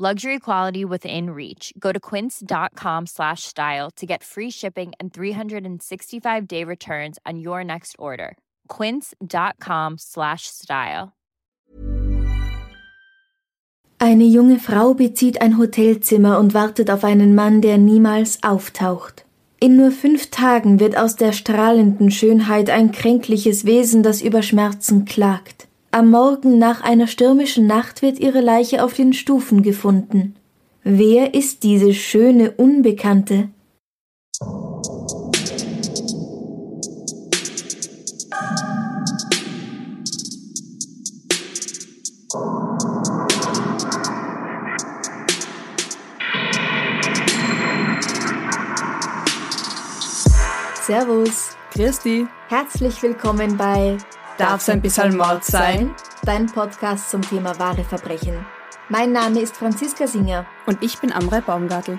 Luxury quality within reach. Go to quince.com slash style to get free shipping and 365 day returns on your next order. Quince.com slash style. Eine junge Frau bezieht ein Hotelzimmer und wartet auf einen Mann, der niemals auftaucht. In nur fünf Tagen wird aus der strahlenden Schönheit ein kränkliches Wesen, das über Schmerzen klagt. Am Morgen nach einer stürmischen Nacht wird ihre Leiche auf den Stufen gefunden. Wer ist diese schöne Unbekannte? Servus. Christi. Herzlich willkommen bei Darf's ein bisschen Mord sein? Dein Podcast zum Thema wahre Verbrechen. Mein Name ist Franziska Singer. Und ich bin Amrei Baumgartel.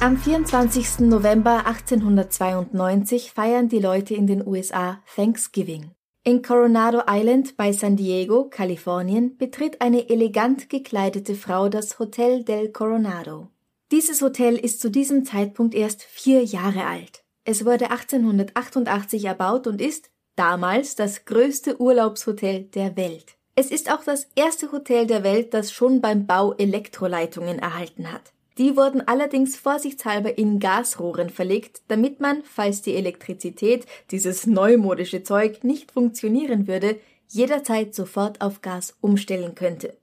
Am 24. November 1892 feiern die Leute in den USA Thanksgiving. In Coronado Island bei San Diego, Kalifornien, betritt eine elegant gekleidete Frau das Hotel del Coronado. Dieses Hotel ist zu diesem Zeitpunkt erst vier Jahre alt. Es wurde 1888 erbaut und ist damals das größte Urlaubshotel der Welt. Es ist auch das erste Hotel der Welt, das schon beim Bau Elektroleitungen erhalten hat. Die wurden allerdings vorsichtshalber in Gasrohren verlegt, damit man, falls die Elektrizität, dieses neumodische Zeug, nicht funktionieren würde, jederzeit sofort auf Gas umstellen könnte.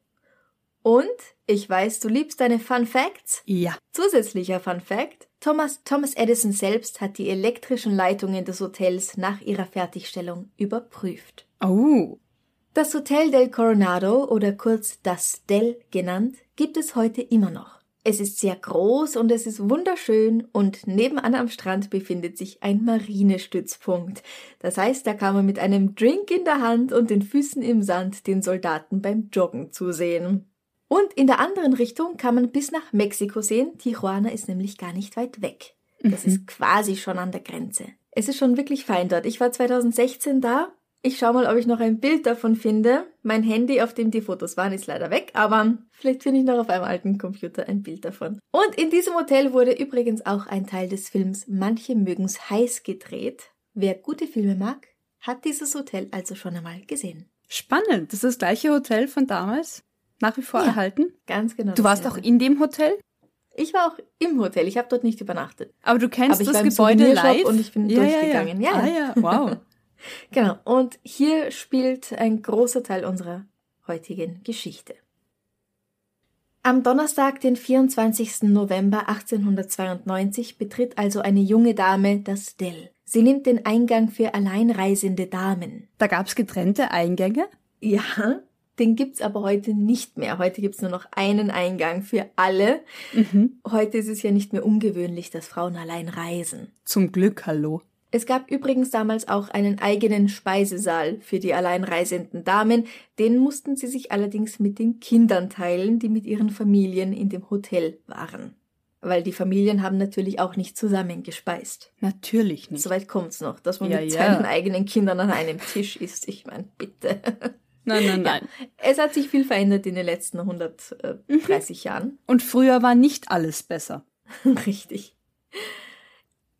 Und ich weiß, du liebst deine Fun Facts. Ja. Zusätzlicher Fun Fact. Thomas, Thomas Edison selbst hat die elektrischen Leitungen des Hotels nach ihrer Fertigstellung überprüft. Oh. Das Hotel del Coronado oder kurz das Del genannt, gibt es heute immer noch. Es ist sehr groß und es ist wunderschön und nebenan am Strand befindet sich ein Marinestützpunkt. Das heißt, da kann man mit einem Drink in der Hand und den Füßen im Sand den Soldaten beim Joggen zusehen. Und in der anderen Richtung kann man bis nach Mexiko sehen. Tijuana ist nämlich gar nicht weit weg. Das Mhm. ist quasi schon an der Grenze. Es ist schon wirklich fein dort. Ich war 2016 da. Ich schau mal, ob ich noch ein Bild davon finde. Mein Handy, auf dem die Fotos waren, ist leider weg, aber vielleicht finde ich noch auf einem alten Computer ein Bild davon. Und in diesem Hotel wurde übrigens auch ein Teil des Films Manche mögen's heiß gedreht. Wer gute Filme mag, hat dieses Hotel also schon einmal gesehen. Spannend. Das ist das gleiche Hotel von damals. Nach wie vor Ja. erhalten. Ganz genau. Du warst auch in dem Hotel, Ich war auch im Hotel. Ich habe dort nicht übernachtet. aber du kennst Aber das Gebäude live. und ich bin ja, durchgegangen. Ja, Ja, ja. ja. Ah, ja. Wow. Genau. Und hier spielt ein großer Teil unserer heutigen Geschichte. Am Donnerstag, den 24. November 1892, betritt also eine junge Dame das Dell. Sie nimmt den Eingang für alleinreisende Damen. Da gab's getrennte Eingänge. Ja, den gibt's aber heute nicht mehr. Heute gibt's nur noch einen Eingang für alle. Mhm. Heute ist es ja nicht mehr ungewöhnlich, dass Frauen allein reisen. Zum Glück, hallo. Es gab übrigens damals auch einen eigenen Speisesaal für die alleinreisenden Damen, den mussten sie sich allerdings mit den Kindern teilen, die mit ihren Familien in dem Hotel waren. Weil die Familien haben natürlich auch nicht zusammen gespeist. Natürlich nicht. Soweit kommt's noch, dass man Ja, mit ja. seinen eigenen Kindern an einem Tisch isst. Ich meine, bitte. Nein, nein, nein. Es hat sich viel verändert in den letzten 130 Jahren. Und früher war nicht alles besser. Richtig.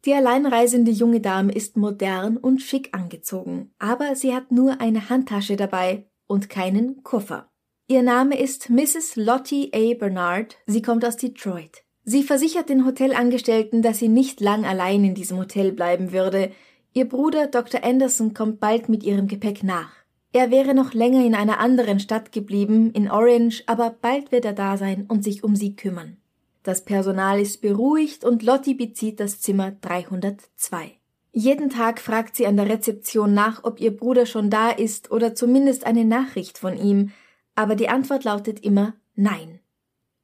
Die alleinreisende junge Dame ist modern und schick angezogen, aber sie hat nur eine Handtasche dabei und keinen Koffer. Ihr Name ist Mrs. Lottie A. Bernard, sie kommt aus Detroit. Sie versichert den Hotelangestellten, dass sie nicht lang allein in diesem Hotel bleiben würde. Ihr Bruder Dr. Anderson kommt bald mit ihrem Gepäck nach. Er wäre noch länger in einer anderen Stadt geblieben, in Orange, aber bald wird er da sein und sich um sie kümmern. Das Personal ist beruhigt und Lotti bezieht das Zimmer 302. Jeden Tag fragt sie an der Rezeption nach, ob ihr Bruder schon da ist oder zumindest eine Nachricht von ihm, aber die Antwort lautet immer Nein.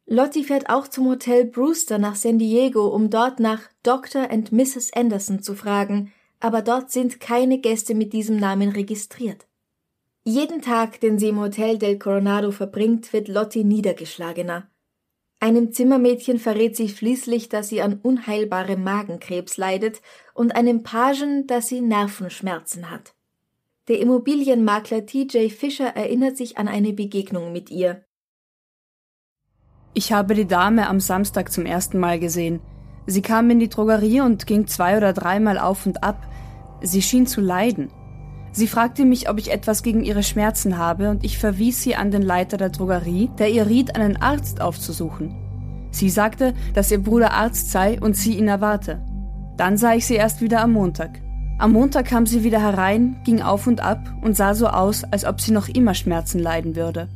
Lottie fährt auch zum Hotel Brewster nach San Diego, um dort nach Dr. and Mrs. Anderson zu fragen, aber dort sind keine Gäste mit diesem Namen registriert. Jeden Tag, den sie im Hotel del Coronado verbringt, wird Lottie niedergeschlagener. Einem Zimmermädchen verrät sie schließlich, dass sie an unheilbarem Magenkrebs leidet und einem Pagen, dass sie Nervenschmerzen hat. Der Immobilienmakler TJ Fischer erinnert sich an eine Begegnung mit ihr. Ich habe die Dame am Samstag zum ersten Mal gesehen. Sie kam in die Drogerie und ging zwei oder dreimal auf und ab. Sie schien zu leiden. Sie fragte mich, ob ich etwas gegen ihre Schmerzen habe, und ich verwies sie an den Leiter der Drogerie, der ihr riet, einen Arzt aufzusuchen. Sie sagte, dass ihr Bruder Arzt sei und sie ihn erwarte. Dann sah ich sie erst wieder am Montag. Am Montag kam sie wieder herein, ging auf und ab und sah so aus, als ob sie noch immer Schmerzen leiden würde.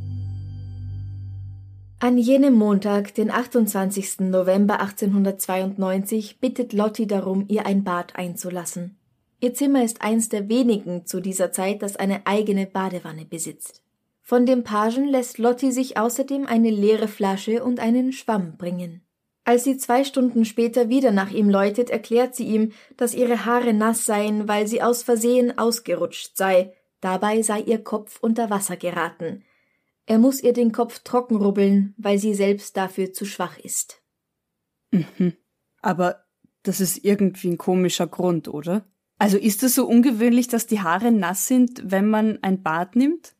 An jenem Montag, den 28. November 1892, bittet Lotti darum, ihr ein Bad einzulassen. Ihr Zimmer ist eins der wenigen zu dieser Zeit, das eine eigene Badewanne besitzt. Von dem Pagen lässt Lotti sich außerdem eine leere Flasche und einen Schwamm bringen. Als sie zwei Stunden später wieder nach ihm läutet, erklärt sie ihm, dass ihre Haare nass seien, weil sie aus Versehen ausgerutscht sei. Dabei sei ihr Kopf unter Wasser geraten. Er muss ihr den Kopf trocken rubbeln, weil sie selbst dafür zu schwach ist. Mhm. Aber das ist irgendwie ein komischer Grund, oder? Also ist es so ungewöhnlich, dass die Haare nass sind, wenn man ein Bad nimmt?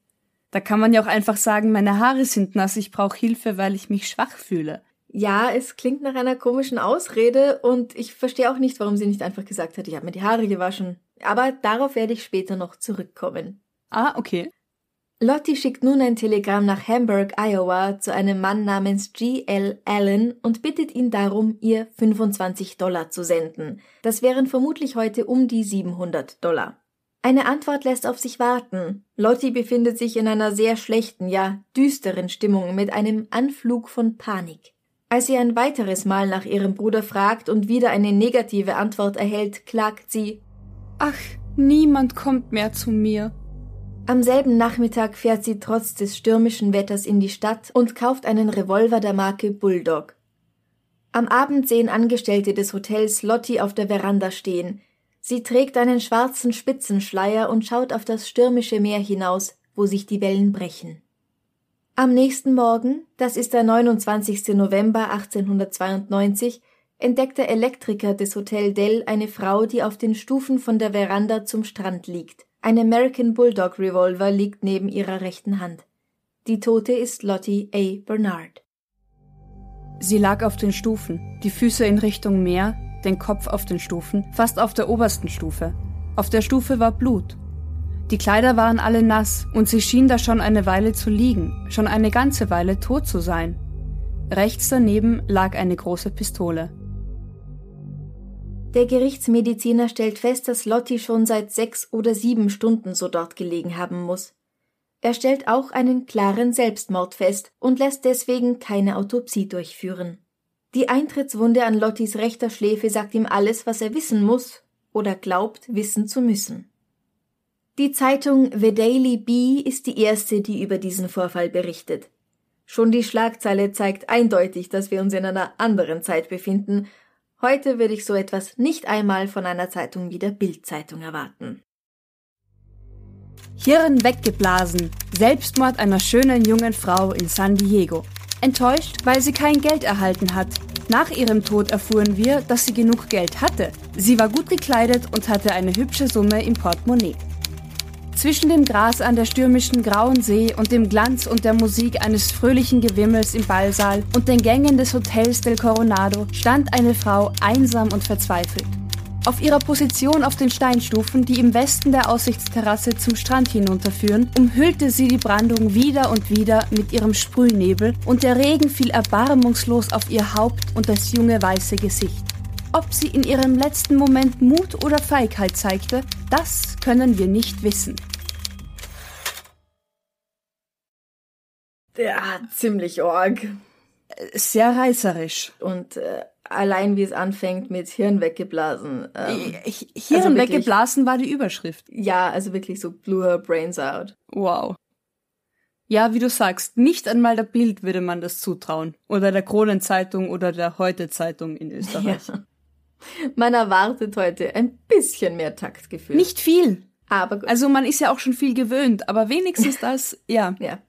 Da kann man ja auch einfach sagen, meine Haare sind nass, ich brauche Hilfe, weil ich mich schwach fühle. Ja, es klingt nach einer komischen Ausrede und ich verstehe auch nicht, warum sie nicht einfach gesagt hat, ich habe mir die Haare gewaschen. Aber darauf werde ich später noch zurückkommen. Ah, okay. Lottie schickt nun ein Telegramm nach Hamburg, Iowa, zu einem Mann namens G. L. Allen und bittet ihn darum, ihr 25 Dollar zu senden. Das wären vermutlich heute um die 700 Dollar. Eine Antwort lässt auf sich warten. Lottie befindet sich in einer sehr schlechten, ja düsteren Stimmung mit einem Anflug von Panik. Als sie ein weiteres Mal nach ihrem Bruder fragt und wieder eine negative Antwort erhält, klagt sie Ach, niemand kommt mehr zu mir. Am selben Nachmittag fährt sie trotz des stürmischen Wetters in die Stadt und kauft einen Revolver der Marke Bulldog. Am Abend sehen Angestellte des Hotels Lottie auf der Veranda stehen. Sie trägt einen schwarzen Spitzenschleier und schaut auf das stürmische Meer hinaus, wo sich die Wellen brechen. Am nächsten Morgen, das ist der 29. November 1892, entdeckt der Elektriker des Hotel Dell eine Frau, die auf den Stufen von der Veranda zum Strand liegt. Ein American Bulldog Revolver liegt neben ihrer rechten Hand. Die Tote ist Lottie A. Bernard. Sie lag auf den Stufen, die Füße in Richtung Meer, den Kopf auf den Stufen, fast auf der obersten Stufe. Auf der Stufe war Blut. Die Kleider waren alle nass und sie schien da schon eine Weile zu liegen, schon eine ganze Weile tot zu sein. Rechts daneben lag eine große Pistole. Der Gerichtsmediziner stellt fest, dass Lotti schon seit sechs oder sieben Stunden so dort gelegen haben muss. Er stellt auch einen klaren Selbstmord fest und lässt deswegen keine Autopsie durchführen. Die Eintrittswunde an Lottis rechter Schläfe sagt ihm alles, was er wissen muss oder glaubt wissen zu müssen. Die Zeitung The Daily Bee ist die erste, die über diesen Vorfall berichtet. Schon die Schlagzeile zeigt eindeutig, dass wir uns in einer anderen Zeit befinden Heute würde ich so etwas nicht einmal von einer Zeitung wie der Bildzeitung erwarten. Hirn weggeblasen. Selbstmord einer schönen jungen Frau in San Diego. Enttäuscht, weil sie kein Geld erhalten hat. Nach ihrem Tod erfuhren wir, dass sie genug Geld hatte. Sie war gut gekleidet und hatte eine hübsche Summe im Portemonnaie. Zwischen dem Gras an der stürmischen Grauen See und dem Glanz und der Musik eines fröhlichen Gewimmels im Ballsaal und den Gängen des Hotels del Coronado stand eine Frau einsam und verzweifelt. Auf ihrer Position auf den Steinstufen, die im Westen der Aussichtsterrasse zum Strand hinunterführen, umhüllte sie die Brandung wieder und wieder mit ihrem Sprühnebel und der Regen fiel erbarmungslos auf ihr Haupt und das junge weiße Gesicht. Ob sie in ihrem letzten Moment Mut oder Feigheit zeigte, das können wir nicht wissen. Ja, ziemlich org. Sehr reißerisch. Und äh, allein wie es anfängt mit Hirn weggeblasen. Ähm, Hirn also wirklich, weggeblasen war die Überschrift. Ja, also wirklich so blew her brains out. Wow. Ja, wie du sagst, nicht einmal der Bild würde man das zutrauen. Oder der Kronenzeitung oder der Heute-Zeitung in Österreich. Ja. Man erwartet heute ein bisschen mehr Taktgefühl. Nicht viel. Aber gut. Also man ist ja auch schon viel gewöhnt, aber wenigstens das, ja. Ja.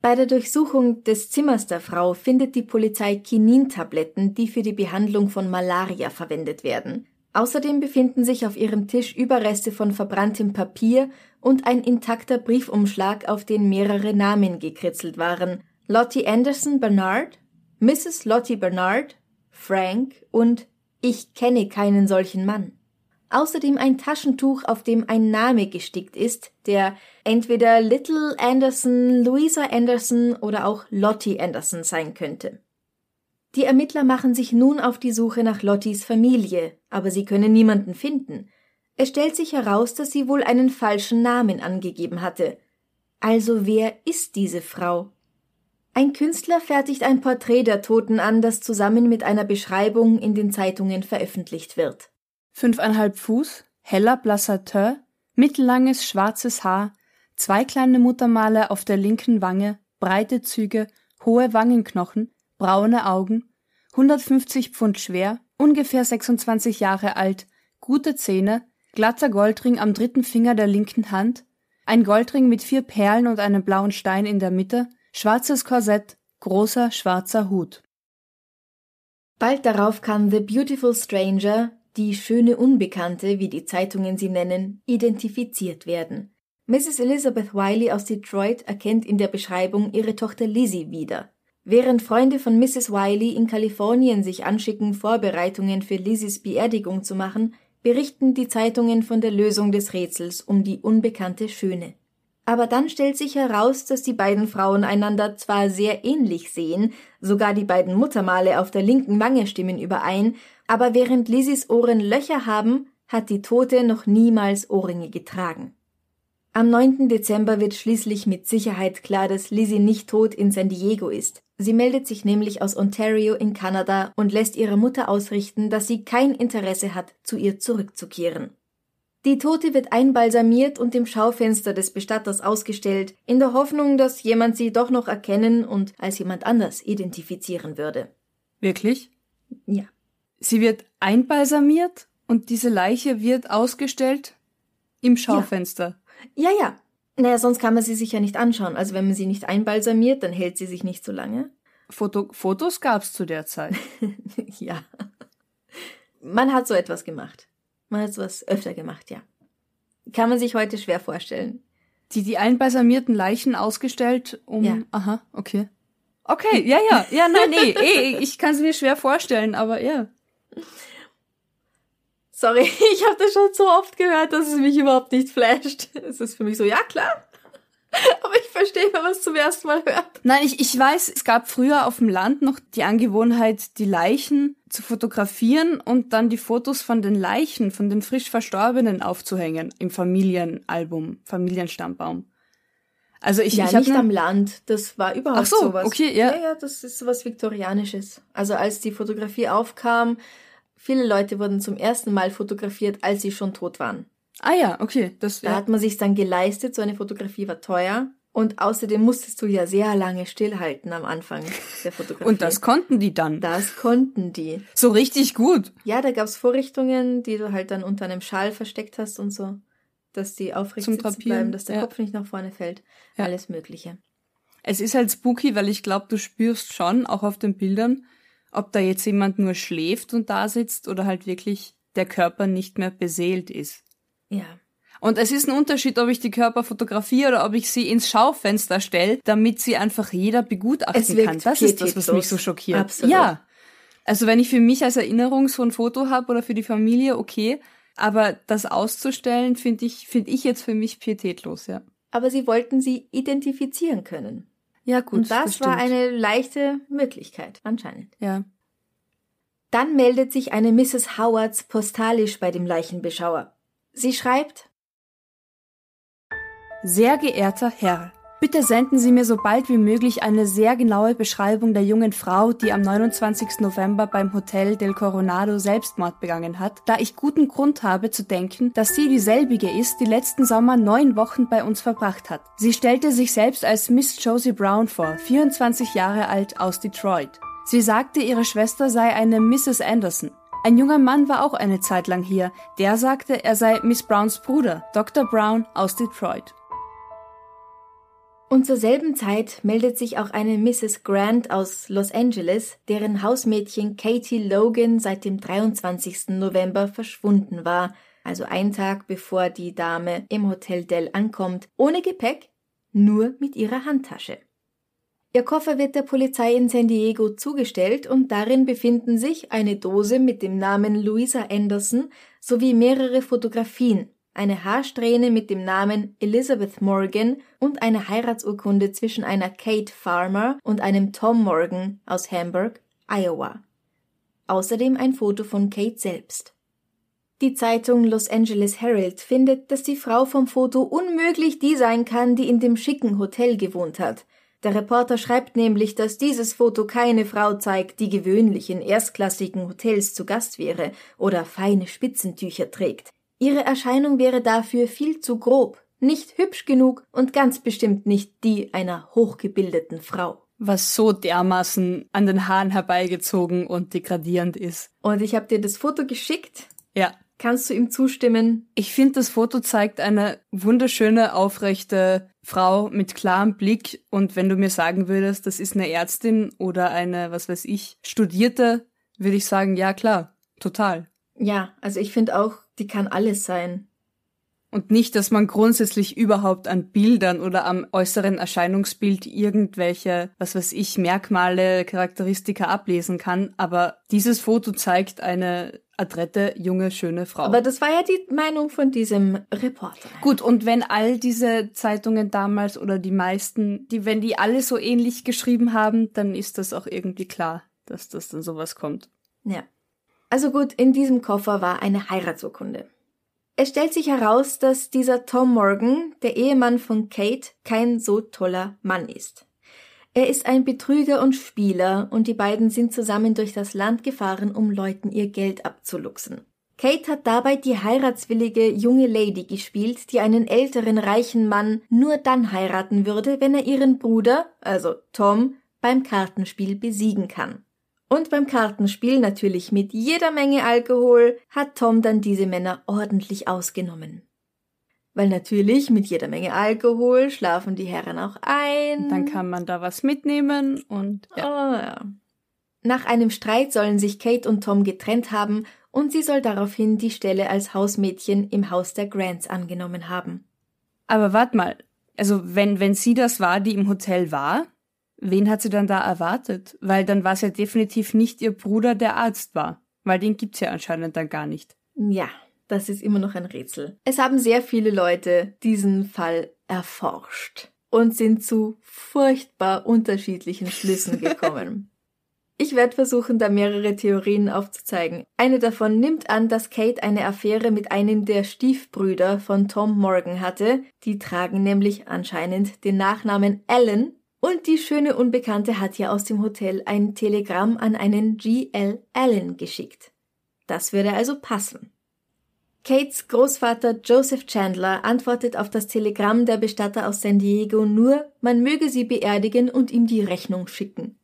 Bei der Durchsuchung des Zimmers der Frau findet die Polizei Kinintabletten, die für die Behandlung von Malaria verwendet werden. Außerdem befinden sich auf ihrem Tisch Überreste von verbranntem Papier und ein intakter Briefumschlag, auf den mehrere Namen gekritzelt waren. Lottie Anderson Bernard, Mrs. Lottie Bernard, Frank und Ich kenne keinen solchen Mann. Außerdem ein Taschentuch, auf dem ein Name gestickt ist, der entweder Little Anderson, Louisa Anderson oder auch Lottie Anderson sein könnte. Die Ermittler machen sich nun auf die Suche nach Lotties Familie, aber sie können niemanden finden. Es stellt sich heraus, dass sie wohl einen falschen Namen angegeben hatte. Also wer ist diese Frau? Ein Künstler fertigt ein Porträt der Toten an, das zusammen mit einer Beschreibung in den Zeitungen veröffentlicht wird. Fünfeinhalb Fuß, heller blasser Teint, mittellanges schwarzes Haar, zwei kleine Muttermale auf der linken Wange, breite Züge, hohe Wangenknochen, braune Augen, 150 Pfund schwer, ungefähr 26 Jahre alt, gute Zähne, glatter Goldring am dritten Finger der linken Hand, ein Goldring mit vier Perlen und einem blauen Stein in der Mitte, schwarzes Korsett, großer schwarzer Hut. Bald darauf kann The Beautiful Stranger, die schöne Unbekannte, wie die Zeitungen sie nennen, identifiziert werden. Mrs. Elizabeth Wiley aus Detroit erkennt in der Beschreibung ihre Tochter Lizzie wieder. Während Freunde von Mrs. Wiley in Kalifornien sich anschicken, Vorbereitungen für Lizzies Beerdigung zu machen, berichten die Zeitungen von der Lösung des Rätsels um die unbekannte Schöne. Aber dann stellt sich heraus, dass die beiden Frauen einander zwar sehr ähnlich sehen, sogar die beiden Muttermale auf der linken Wange stimmen überein, aber während Lizzies Ohren Löcher haben, hat die Tote noch niemals Ohrringe getragen. Am 9. Dezember wird schließlich mit Sicherheit klar, dass Lizzie nicht tot in San Diego ist. Sie meldet sich nämlich aus Ontario in Kanada und lässt ihrer Mutter ausrichten, dass sie kein Interesse hat, zu ihr zurückzukehren. Die Tote wird einbalsamiert und im Schaufenster des Bestatters ausgestellt, in der Hoffnung, dass jemand sie doch noch erkennen und als jemand anders identifizieren würde. Wirklich? Ja. Sie wird einbalsamiert und diese Leiche wird ausgestellt im Schaufenster. Ja, ja. ja. Naja, sonst kann man sie sich ja nicht anschauen. Also wenn man sie nicht einbalsamiert, dann hält sie sich nicht so lange. Foto Fotos gab's zu der Zeit. ja. Man hat so etwas gemacht. Man hat sowas öfter gemacht, ja. Kann man sich heute schwer vorstellen. Die, die einbalsamierten Leichen ausgestellt, um. Ja. Aha, okay. Okay, ja, ja, ja, nein, nee, eh, ich kann es mir schwer vorstellen, aber ja. Sorry, ich habe das schon so oft gehört, dass es mich überhaupt nicht flasht. Es ist für mich so, ja klar. Aber ich verstehe, wenn man es zum ersten Mal hört. Nein, ich, ich weiß, es gab früher auf dem Land noch die Angewohnheit, die Leichen zu fotografieren und dann die Fotos von den Leichen, von den frisch Verstorbenen aufzuhängen im Familienalbum, Familienstammbaum. Also ich, ja, ich nicht am Land, das war überhaupt Ach so, sowas. okay, ja. Ja, ja, das ist sowas Viktorianisches. Also als die Fotografie aufkam, viele Leute wurden zum ersten Mal fotografiert, als sie schon tot waren. Ah ja, okay. Das, da ja. hat man sich dann geleistet, so eine Fotografie war teuer. Und außerdem musstest du ja sehr lange stillhalten am Anfang der Fotografie. Und das konnten die dann? Das konnten die. So richtig gut? Ja, da gab's Vorrichtungen, die du halt dann unter einem Schal versteckt hast und so, dass die aufrecht Zum sitzen bleiben, dass der ja. Kopf nicht nach vorne fällt. Ja. Alles Mögliche. Es ist halt spooky, weil ich glaube, du spürst schon, auch auf den Bildern, ob da jetzt jemand nur schläft und da sitzt oder halt wirklich der Körper nicht mehr beseelt ist. Ja. Und es ist ein Unterschied, ob ich die Körper fotografiere oder ob ich sie ins Schaufenster stelle, damit sie einfach jeder begutachten kann. Das ist das, was mich so schockiert. Absolut. Ja. Also wenn ich für mich als Erinnerung so ein Foto habe oder für die Familie, okay. Aber das auszustellen, finde ich, finde ich jetzt für mich pietätlos, ja. Aber sie wollten sie identifizieren können. Ja, gut. Und das, das war eine leichte Möglichkeit, anscheinend. Ja. Dann meldet sich eine Mrs. Howards postalisch bei dem Leichenbeschauer. Sie schreibt Sehr geehrter Herr, Bitte senden Sie mir so bald wie möglich eine sehr genaue Beschreibung der jungen Frau, die am 29. November beim Hotel del Coronado Selbstmord begangen hat, da ich guten Grund habe zu denken, dass sie dieselbige ist, die letzten Sommer neun Wochen bei uns verbracht hat. Sie stellte sich selbst als Miss Josie Brown vor, 24 Jahre alt aus Detroit. Sie sagte, ihre Schwester sei eine Mrs. Anderson. Ein junger Mann war auch eine Zeit lang hier. Der sagte, er sei Miss Browns Bruder, Dr. Brown aus Detroit. Und zur selben Zeit meldet sich auch eine Mrs. Grant aus Los Angeles, deren Hausmädchen Katie Logan seit dem 23. November verschwunden war, also ein Tag bevor die Dame im Hotel Dell ankommt, ohne Gepäck, nur mit ihrer Handtasche. Ihr Koffer wird der Polizei in San Diego zugestellt und darin befinden sich eine Dose mit dem Namen Louisa Anderson sowie mehrere Fotografien, eine Haarsträhne mit dem Namen Elizabeth Morgan und eine Heiratsurkunde zwischen einer Kate Farmer und einem Tom Morgan aus Hamburg, Iowa. Außerdem ein Foto von Kate selbst. Die Zeitung Los Angeles Herald findet, dass die Frau vom Foto unmöglich die sein kann, die in dem schicken Hotel gewohnt hat. Der Reporter schreibt nämlich, dass dieses Foto keine Frau zeigt, die gewöhnlich in erstklassigen Hotels zu Gast wäre oder feine Spitzentücher trägt. Ihre Erscheinung wäre dafür viel zu grob, nicht hübsch genug und ganz bestimmt nicht die einer hochgebildeten Frau. Was so dermaßen an den Haaren herbeigezogen und degradierend ist. Und ich habe dir das Foto geschickt. Ja. Kannst du ihm zustimmen? Ich finde, das Foto zeigt eine wunderschöne, aufrechte Frau mit klarem Blick. Und wenn du mir sagen würdest, das ist eine Ärztin oder eine, was weiß ich, Studierte, würde ich sagen, ja klar, total. Ja, also ich finde auch, die kann alles sein. Und nicht, dass man grundsätzlich überhaupt an Bildern oder am äußeren Erscheinungsbild irgendwelche, was weiß ich, Merkmale, Charakteristika ablesen kann, aber dieses Foto zeigt eine adrette, junge, schöne Frau. Aber das war ja die Meinung von diesem Reporter. Gut, und wenn all diese Zeitungen damals oder die meisten, die, wenn die alle so ähnlich geschrieben haben, dann ist das auch irgendwie klar, dass das dann sowas kommt. Ja. Also gut, in diesem Koffer war eine Heiratsurkunde. Es stellt sich heraus, dass dieser Tom Morgan, der Ehemann von Kate, kein so toller Mann ist. Er ist ein Betrüger und Spieler und die beiden sind zusammen durch das Land gefahren, um Leuten ihr Geld abzuluxen. Kate hat dabei die heiratswillige junge Lady gespielt, die einen älteren reichen Mann nur dann heiraten würde, wenn er ihren Bruder, also Tom, beim Kartenspiel besiegen kann. Und beim Kartenspiel natürlich mit jeder Menge Alkohol hat Tom dann diese Männer ordentlich ausgenommen. Weil natürlich mit jeder Menge Alkohol schlafen die Herren auch ein. Dann kann man da was mitnehmen und ja. Oh, ja. Nach einem Streit sollen sich Kate und Tom getrennt haben und sie soll daraufhin die Stelle als Hausmädchen im Haus der Grants angenommen haben. Aber wart mal, also wenn, wenn sie das war, die im Hotel war, Wen hat sie dann da erwartet? Weil dann war es ja definitiv nicht ihr Bruder, der Arzt war. Weil den gibt's ja anscheinend dann gar nicht. Ja, das ist immer noch ein Rätsel. Es haben sehr viele Leute diesen Fall erforscht und sind zu furchtbar unterschiedlichen Schlüssen gekommen. Ich werde versuchen, da mehrere Theorien aufzuzeigen. Eine davon nimmt an, dass Kate eine Affäre mit einem der Stiefbrüder von Tom Morgan hatte. Die tragen nämlich anscheinend den Nachnamen Allen und die schöne Unbekannte hat ja aus dem Hotel ein Telegramm an einen G.L. Allen geschickt. Das würde also passen. Kates Großvater Joseph Chandler antwortet auf das Telegramm der Bestatter aus San Diego nur, man möge sie beerdigen und ihm die Rechnung schicken.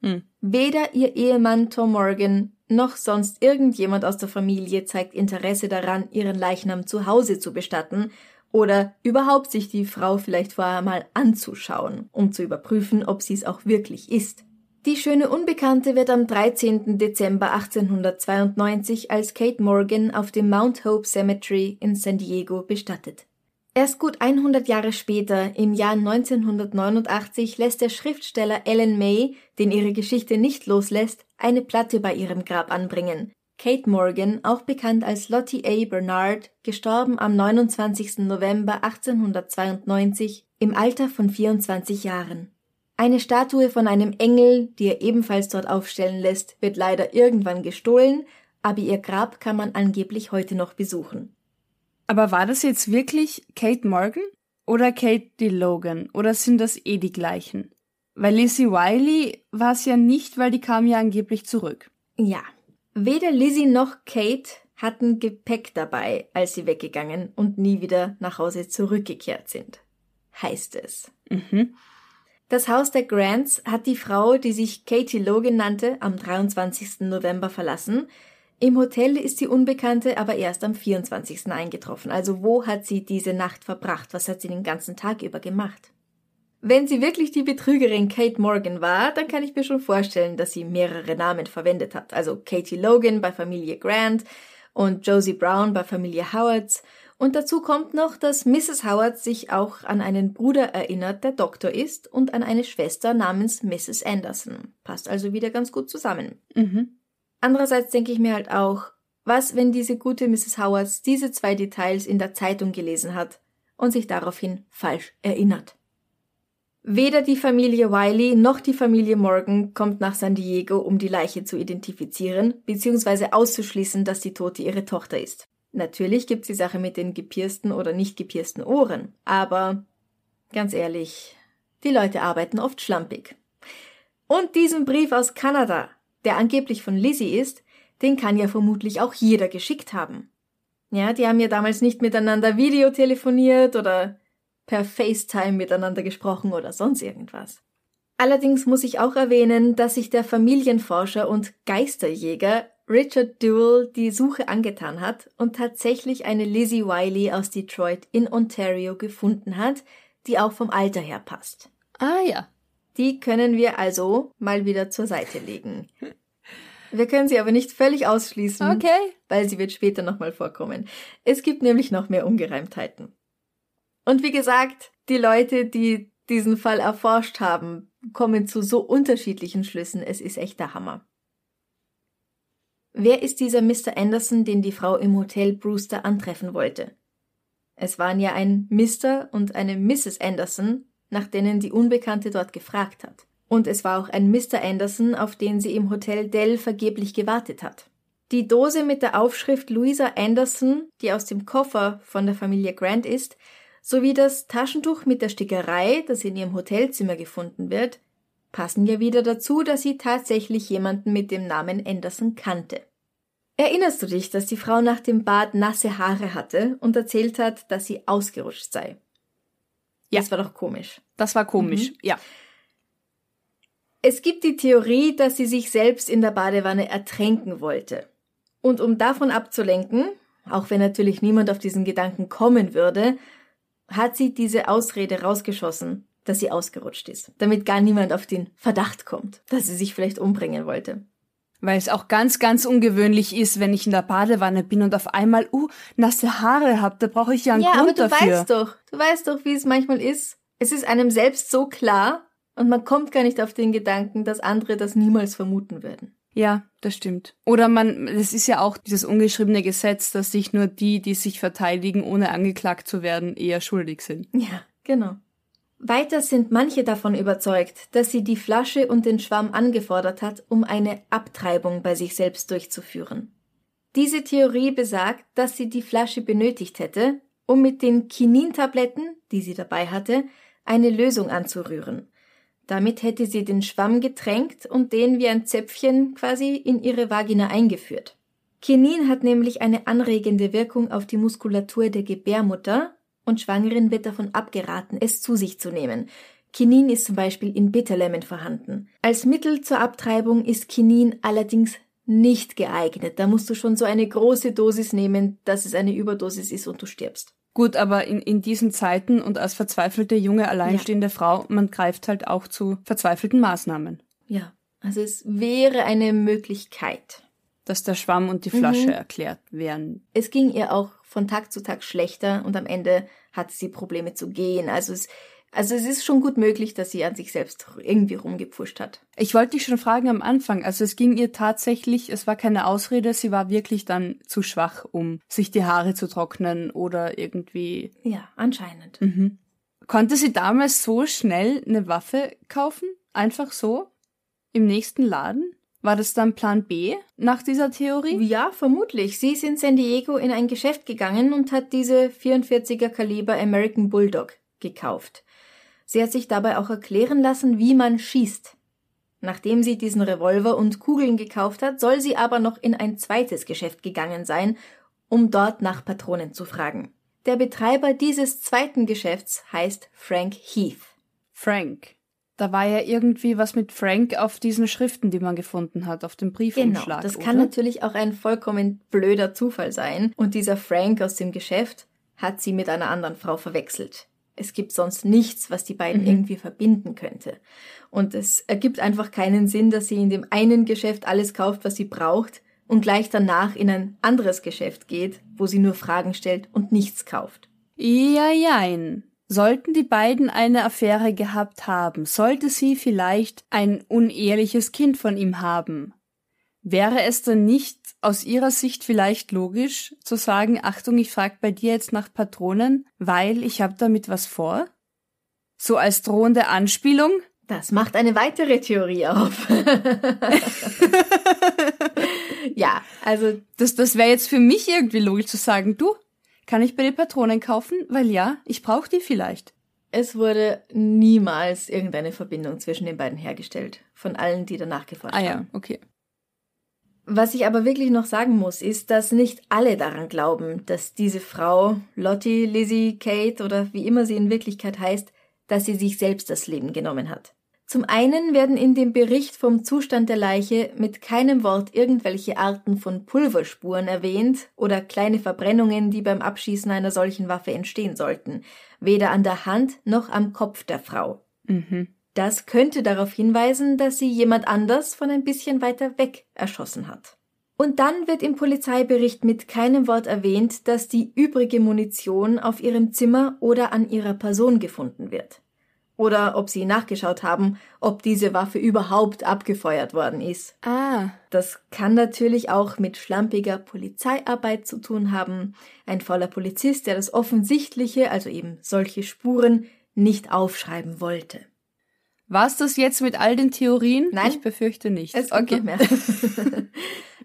Hm. Weder ihr Ehemann Tom Morgan noch sonst irgendjemand aus der Familie zeigt Interesse daran, ihren Leichnam zu Hause zu bestatten oder überhaupt sich die Frau vielleicht vorher mal anzuschauen, um zu überprüfen, ob sie es auch wirklich ist. Die schöne Unbekannte wird am 13. Dezember 1892 als Kate Morgan auf dem Mount Hope Cemetery in San Diego bestattet. Erst gut 100 Jahre später, im Jahr 1989, lässt der Schriftsteller Ellen May, den ihre Geschichte nicht loslässt, eine Platte bei ihrem Grab anbringen, Kate Morgan, auch bekannt als Lottie A. Bernard, gestorben am 29. November 1892 im Alter von 24 Jahren. Eine Statue von einem Engel, die er ebenfalls dort aufstellen lässt, wird leider irgendwann gestohlen, aber ihr Grab kann man angeblich heute noch besuchen. Aber war das jetzt wirklich Kate Morgan? oder Katie Logan? Oder sind das eh die gleichen? Weil Lizzie Wiley war es ja nicht, weil die kam ja angeblich zurück. Ja. Weder Lizzie noch Kate hatten Gepäck dabei, als sie weggegangen und nie wieder nach Hause zurückgekehrt sind. Heißt es. Mhm. Das Haus der Grants hat die Frau, die sich Katie Logan nannte, am 23. November verlassen. Im Hotel ist die Unbekannte aber erst am 24. eingetroffen. Also wo hat sie diese Nacht verbracht? Was hat sie den ganzen Tag über gemacht? Wenn sie wirklich die Betrügerin Kate Morgan war, dann kann ich mir schon vorstellen, dass sie mehrere Namen verwendet hat. Also Katie Logan bei Familie Grant und Josie Brown bei Familie Howards und dazu kommt noch, dass Mrs. Howard sich auch an einen Bruder erinnert, der Doktor ist, und an eine Schwester namens Mrs. Anderson. Passt also wieder ganz gut zusammen. Mhm. Andererseits denke ich mir halt auch, was, wenn diese gute Mrs. Howards diese zwei Details in der Zeitung gelesen hat und sich daraufhin falsch erinnert. Weder die Familie Wiley noch die Familie Morgan kommt nach San Diego, um die Leiche zu identifizieren bzw. auszuschließen, dass die Tote ihre Tochter ist. Natürlich gibt's die Sache mit den gepiersten oder nicht gepiersten Ohren, aber ganz ehrlich, die Leute arbeiten oft schlampig. Und diesen Brief aus Kanada, der angeblich von Lizzie ist, den kann ja vermutlich auch jeder geschickt haben. Ja, die haben ja damals nicht miteinander Videotelefoniert oder per FaceTime miteinander gesprochen oder sonst irgendwas. Allerdings muss ich auch erwähnen, dass sich der Familienforscher und Geisterjäger Richard Duell die Suche angetan hat und tatsächlich eine Lizzie Wiley aus Detroit in Ontario gefunden hat, die auch vom Alter her passt. Ah ja. Die können wir also mal wieder zur Seite legen. Wir können sie aber nicht völlig ausschließen, Okay. weil sie wird später nochmal vorkommen. Es gibt nämlich noch mehr Ungereimtheiten. Und wie gesagt, die Leute, die diesen Fall erforscht haben, kommen zu so unterschiedlichen Schlüssen. Es ist echt der Hammer. Wer ist dieser Mr. Anderson, den die Frau im Hotel Brewster antreffen wollte? Es waren ja ein Mr. und eine Mrs. Anderson, nach denen die Unbekannte dort gefragt hat. Und es war auch ein Mr. Anderson, auf den sie im Hotel Dell vergeblich gewartet hat. Die Dose mit der Aufschrift Louisa Anderson, die aus dem Koffer von der Familie Grant ist, sowie das Taschentuch mit der Stickerei, das in ihrem Hotelzimmer gefunden wird, passen ja wieder dazu, dass sie tatsächlich jemanden mit dem Namen Anderson kannte. Erinnerst du dich, dass die Frau nach dem Bad nasse Haare hatte und erzählt hat, dass sie ausgerutscht sei? Ja. Das war doch komisch. Das war komisch. Mhm. Ja. Es gibt die Theorie, dass sie sich selbst in der Badewanne ertränken wollte. Und um davon abzulenken, auch wenn natürlich niemand auf diesen Gedanken kommen würde, hat sie diese Ausrede rausgeschossen, dass sie ausgerutscht ist, damit gar niemand auf den Verdacht kommt, dass sie sich vielleicht umbringen wollte. Weil es auch ganz, ganz ungewöhnlich ist, wenn ich in der Badewanne bin und auf einmal, uh, nasse Haare hab, da brauche ich ja einen ja, aber Grund du dafür. weißt doch, du weißt doch, wie es manchmal ist. Es ist einem selbst so klar und man kommt gar nicht auf den Gedanken, dass andere das niemals vermuten würden. Ja, das stimmt. Oder man, es ist ja auch dieses ungeschriebene Gesetz, dass sich nur die, die sich verteidigen, ohne angeklagt zu werden, eher schuldig sind. Ja, genau. Weiter sind manche davon überzeugt, dass sie die Flasche und den Schwamm angefordert hat, um eine Abtreibung bei sich selbst durchzuführen. Diese Theorie besagt, dass sie die Flasche benötigt hätte, um mit den Kinintabletten, die sie dabei hatte, eine Lösung anzurühren. Damit hätte sie den Schwamm getränkt und den wie ein Zäpfchen quasi in ihre Vagina eingeführt. Kinin hat nämlich eine anregende Wirkung auf die Muskulatur der Gebärmutter und Schwangeren wird davon abgeraten, es zu sich zu nehmen. Kinin ist zum Beispiel in Bitterlemon vorhanden. Als Mittel zur Abtreibung ist Kinin allerdings nicht geeignet. Da musst du schon so eine große Dosis nehmen, dass es eine Überdosis ist und du stirbst. Gut, aber in, in diesen Zeiten und als verzweifelte junge alleinstehende Frau, man greift halt auch zu verzweifelten Maßnahmen. Ja, also es wäre eine Möglichkeit. Dass der Schwamm und die Flasche Mhm. erklärt werden. Es ging ihr auch von Tag zu Tag schlechter und am Ende hatte sie Probleme zu gehen. Also es, also es ist schon gut möglich, dass sie an sich selbst irgendwie rumgepfuscht hat. Ich wollte dich schon fragen am Anfang, also es ging ihr tatsächlich, es war keine Ausrede, sie war wirklich dann zu schwach, um sich die Haare zu trocknen oder irgendwie. Ja, anscheinend. Mhm. Konnte sie damals so schnell eine Waffe kaufen? Einfach so? Im nächsten Laden? War das dann Plan B nach dieser Theorie? Ja, vermutlich. Sie ist in San Diego in ein Geschäft gegangen und hat diese 44er Kaliber American Bulldog gekauft. Sie hat sich dabei auch erklären lassen, wie man schießt. Nachdem sie diesen Revolver und Kugeln gekauft hat, soll sie aber noch in ein zweites Geschäft gegangen sein, um dort nach Patronen zu fragen. Der Betreiber dieses zweiten Geschäfts heißt Frank Heath. Frank. Da war ja irgendwie was mit Frank auf diesen Schriften, die man gefunden hat, auf dem Briefumschlag. Genau, das oder? kann natürlich auch ein vollkommen blöder Zufall sein. Und dieser Frank aus dem Geschäft hat sie mit einer anderen Frau verwechselt. Es gibt sonst nichts, was die beiden Mhm. irgendwie verbinden könnte. Und es ergibt einfach keinen Sinn, dass sie in dem einen Geschäft alles kauft, was sie braucht, und gleich danach in ein anderes Geschäft geht, wo sie nur Fragen stellt und nichts kauft. Ja, jein. Sollten die beiden eine Affäre gehabt haben, sollte sie vielleicht ein unehrliches Kind von ihm haben. Wäre es dann nicht aus ihrer Sicht vielleicht logisch zu sagen, Achtung, ich frag bei dir jetzt nach Patronen, weil ich hab damit was vor? So als drohende Anspielung? Das macht eine weitere Theorie auf. ja, also Das, das wäre jetzt für mich irgendwie logisch zu sagen, du, kann ich bei dir Patronen kaufen? Weil ja, ich brauche die vielleicht. es wurde niemals irgendeine Verbindung zwischen den beiden hergestellt. Von allen, die danach geforscht Ah haben. ja, okay. Was ich aber wirklich noch sagen muss, ist, dass nicht alle daran glauben, dass diese Frau, Lottie, Lizzie, Kate oder wie immer sie in Wirklichkeit heißt, dass sie sich selbst das Leben genommen hat. Zum einen werden in dem Bericht vom Zustand der Leiche mit keinem Wort irgendwelche Arten von Pulverspuren erwähnt oder kleine Verbrennungen, die beim Abschießen einer solchen Waffe entstehen sollten, weder an der Hand noch am Kopf der Frau. Mhm. Das könnte darauf hinweisen, dass sie jemand anders von ein bisschen weiter weg erschossen hat. Und dann wird im Polizeibericht mit keinem Wort erwähnt, dass die übrige Munition auf ihrem Zimmer oder an ihrer Person gefunden wird. Oder ob sie nachgeschaut haben, ob diese Waffe überhaupt abgefeuert worden ist. Ah, Das kann natürlich auch mit schlampiger Polizeiarbeit zu tun haben. Ein fauler Polizist, der das Offensichtliche, also eben solche Spuren, nicht aufschreiben wollte. war's das jetzt mit all den Theorien? Nein. Ich befürchte nicht. Es gibt okay. mehr.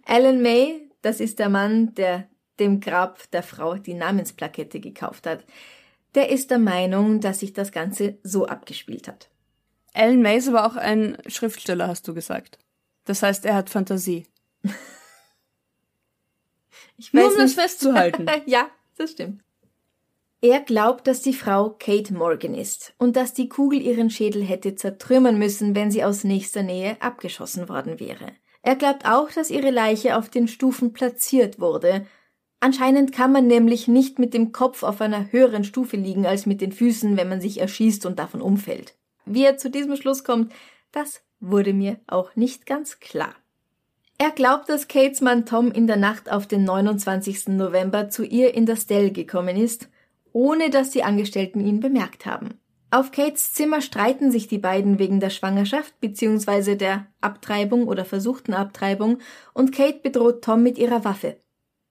Alan May, das ist der Mann, der dem Grab der Frau die Namensplakette gekauft hat. Der ist der Meinung, dass sich das Ganze so abgespielt hat. Alan May ist aber auch ein Schriftsteller, hast du gesagt. Das heißt, er hat Fantasie. Ich Nur weiß um das nicht- festzuhalten. ja, das stimmt. Er glaubt, dass die Frau Kate Morgan ist und dass die Kugel ihren Schädel hätte zertrümmern müssen, wenn sie aus nächster Nähe abgeschossen worden wäre. Er glaubt auch, dass ihre Leiche auf den Stufen platziert wurde. Anscheinend kann man nämlich nicht mit dem Kopf auf einer höheren Stufe liegen als mit den Füßen, wenn man sich erschießt und davon umfällt. Wie er zu diesem Schluss kommt, das wurde mir auch nicht ganz klar. Er glaubt, dass Kates Mann Tom in der Nacht auf den 29. November zu ihr in das Dell gekommen ist, ohne dass die Angestellten ihn bemerkt haben. Auf Kates Zimmer streiten sich die beiden wegen der Schwangerschaft bzw. der Abtreibung oder versuchten Abtreibung und Kate bedroht Tom mit ihrer Waffe.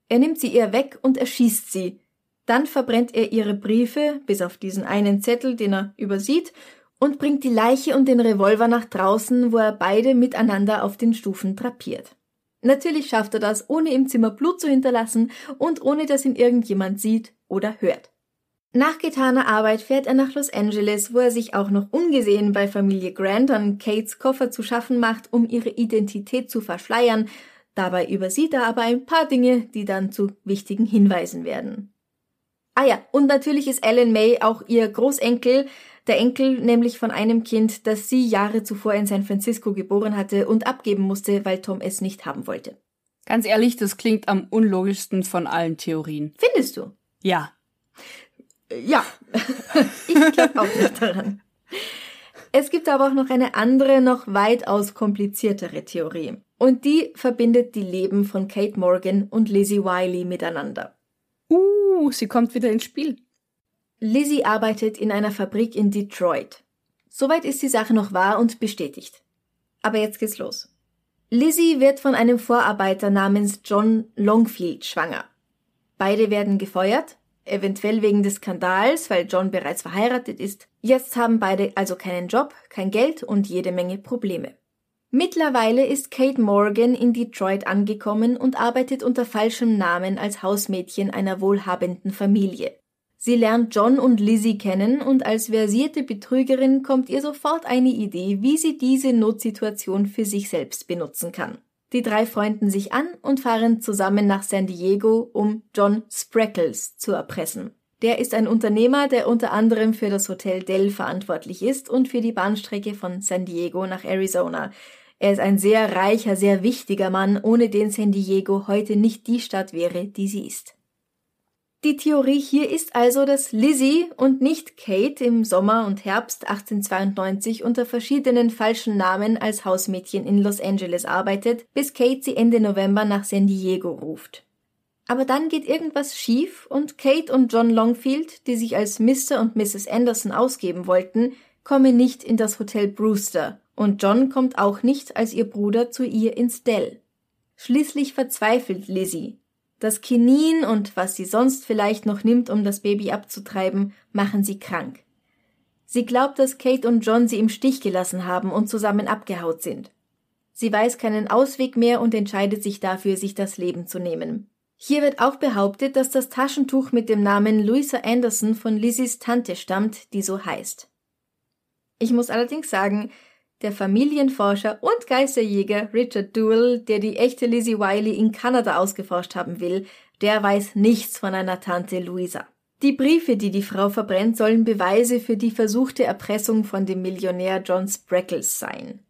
Er nimmt sie ihr weg und erschießt sie. Dann verbrennt er ihre Briefe, bis auf diesen einen Zettel, den er übersieht, und bringt die Leiche und den Revolver nach draußen, wo er beide miteinander auf den Stufen drapiert. Natürlich schafft er das, ohne im Zimmer Blut zu hinterlassen und ohne dass ihn irgendjemand sieht oder hört. Nach getaner Arbeit fährt er nach Los Angeles, wo er sich auch noch ungesehen bei Familie Grant an Kates Koffer zu schaffen macht, um ihre Identität zu verschleiern. Dabei übersieht er aber ein paar Dinge, die dann zu wichtigen Hinweisen werden. Ah ja, und natürlich ist Ellen May auch ihr Großenkel, der Enkel nämlich von einem Kind, das sie Jahre zuvor in San Francisco geboren hatte und abgeben musste, weil Tom es nicht haben wollte. Ganz ehrlich, das klingt am unlogischsten von allen Theorien. Findest du? Ja. Ja, ich glaube auch nicht daran. Es gibt aber auch noch eine andere, noch weitaus kompliziertere Theorie. Und die verbindet die Leben von Kate Morgan und Lizzie Wiley miteinander. Uh, sie kommt wieder ins Spiel. Lizzie arbeitet in einer Fabrik in Detroit. Soweit ist die Sache noch wahr und bestätigt. Aber jetzt geht's los. Lizzie wird von einem Vorarbeiter namens John Longfield schwanger. Beide werden gefeuert, eventuell wegen des Skandals, weil John bereits verheiratet ist. Jetzt haben beide also keinen Job, kein Geld und jede Menge Probleme. Mittlerweile ist Kate Morgan in Detroit angekommen und arbeitet unter falschem Namen als Hausmädchen einer wohlhabenden Familie. Sie lernt John und Lizzie kennen und als versierte Betrügerin kommt ihr sofort eine Idee, wie sie diese Notsituation für sich selbst benutzen kann. Die drei freunden sich an und fahren zusammen nach San Diego, um John Spreckles zu erpressen. Der ist ein Unternehmer, der unter anderem für das Hotel Dell verantwortlich ist und für die Bahnstrecke von San Diego nach Arizona. Er ist ein sehr reicher, sehr wichtiger Mann, ohne den San Diego heute nicht die Stadt wäre, die sie ist. Die Theorie hier ist also, dass Lizzie und nicht Kate im Sommer und Herbst 1892 unter verschiedenen falschen Namen als Hausmädchen in Los Angeles arbeitet, bis Kate sie Ende November nach San Diego ruft. Aber dann geht irgendwas schief und Kate und John Longfield, die sich als Mr. und Mrs. Anderson ausgeben wollten, kommen nicht in das Hotel Brewster und John kommt auch nicht als ihr Bruder zu ihr ins Dell. Schließlich verzweifelt Lizzie das Kinin und was sie sonst vielleicht noch nimmt, um das Baby abzutreiben, machen sie krank. Sie glaubt, dass Kate und John sie im Stich gelassen haben und zusammen abgehaut sind. Sie weiß keinen Ausweg mehr und entscheidet sich dafür, sich das Leben zu nehmen. Hier wird auch behauptet, dass das Taschentuch mit dem Namen Louisa Anderson von Lizzies Tante stammt, die so heißt. Ich muss allerdings sagen, der Familienforscher und Geisterjäger Richard Duell, der die echte Lizzie Wiley in Kanada ausgeforscht haben will, der weiß nichts von einer Tante Louisa. Die Briefe, die die Frau verbrennt, sollen Beweise für die versuchte Erpressung von dem Millionär John Spreckles sein.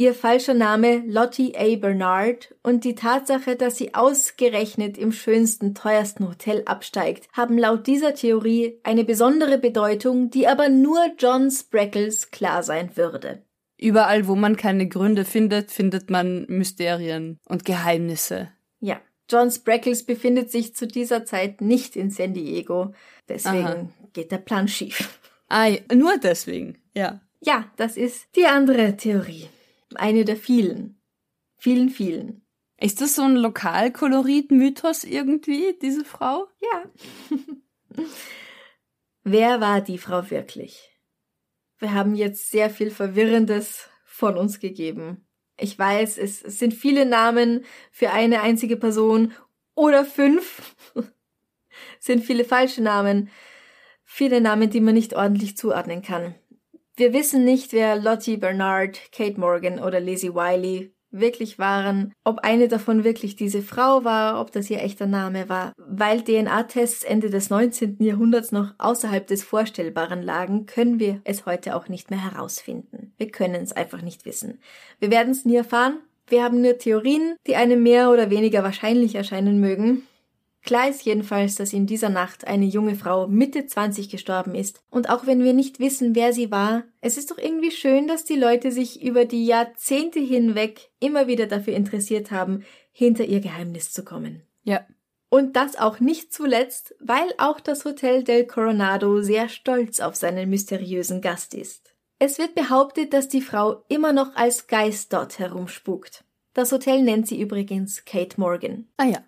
Ihr falscher Name Lottie A. Bernard und die Tatsache, dass sie ausgerechnet im schönsten, teuersten Hotel absteigt, haben laut dieser Theorie eine besondere Bedeutung, die aber nur John Spreckles klar sein würde. Überall, wo man keine Gründe findet, findet man Mysterien und Geheimnisse. Ja. John Spreckles befindet sich zu dieser Zeit nicht in San Diego. Deswegen Aha. geht der Plan schief. Ah, nur deswegen, ja. Ja, das ist die andere Theorie. Eine der vielen. Vielen, vielen. Ist das so ein Lokalkolorit-Mythos irgendwie, diese Frau? Ja. Wer war die Frau wirklich? Wir haben jetzt sehr viel Verwirrendes von uns gegeben. Ich weiß, es, es sind viele Namen für eine einzige Person oder fünf. sind viele falsche Namen. Viele Namen, die man nicht ordentlich zuordnen kann. Wir wissen nicht, wer Lottie Bernard, Kate Morgan oder Lizzie Wiley wirklich waren, ob eine davon wirklich diese Frau war, ob das ihr echter Name war. Weil DNA-Tests Ende des 19. Jahrhunderts noch außerhalb des Vorstellbaren lagen, können wir es heute auch nicht mehr herausfinden. Wir können es einfach nicht wissen. Wir werden es nie erfahren. Wir haben nur Theorien, die einem mehr oder weniger wahrscheinlich erscheinen mögen. Klar ist jedenfalls, dass in dieser Nacht eine junge Frau Mitte 20 gestorben ist. Und auch wenn wir nicht wissen, wer sie war, es ist doch irgendwie schön, dass die Leute sich über die Jahrzehnte hinweg immer wieder dafür interessiert haben, hinter ihr Geheimnis zu kommen. Ja. Und das auch nicht zuletzt, weil auch das Hotel del Coronado sehr stolz auf seinen mysteriösen Gast ist. Es wird behauptet, dass die Frau immer noch als Geist dort herumspukt. Das Hotel nennt sie übrigens Kate Morgan. Ah ja.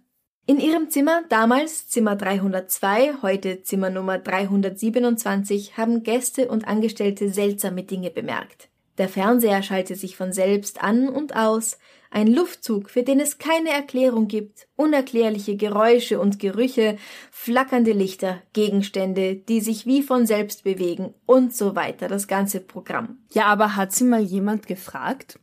In ihrem Zimmer, damals Zimmer 302, heute Zimmer Nummer 327, haben Gäste und Angestellte seltsame Dinge bemerkt. Der Fernseher schaltet sich von selbst an und aus, ein Luftzug, für den es keine Erklärung gibt, unerklärliche Geräusche und Gerüche, flackernde Lichter, Gegenstände, die sich wie von selbst bewegen und so weiter, das ganze Programm. Ja, aber hat sie mal jemand gefragt?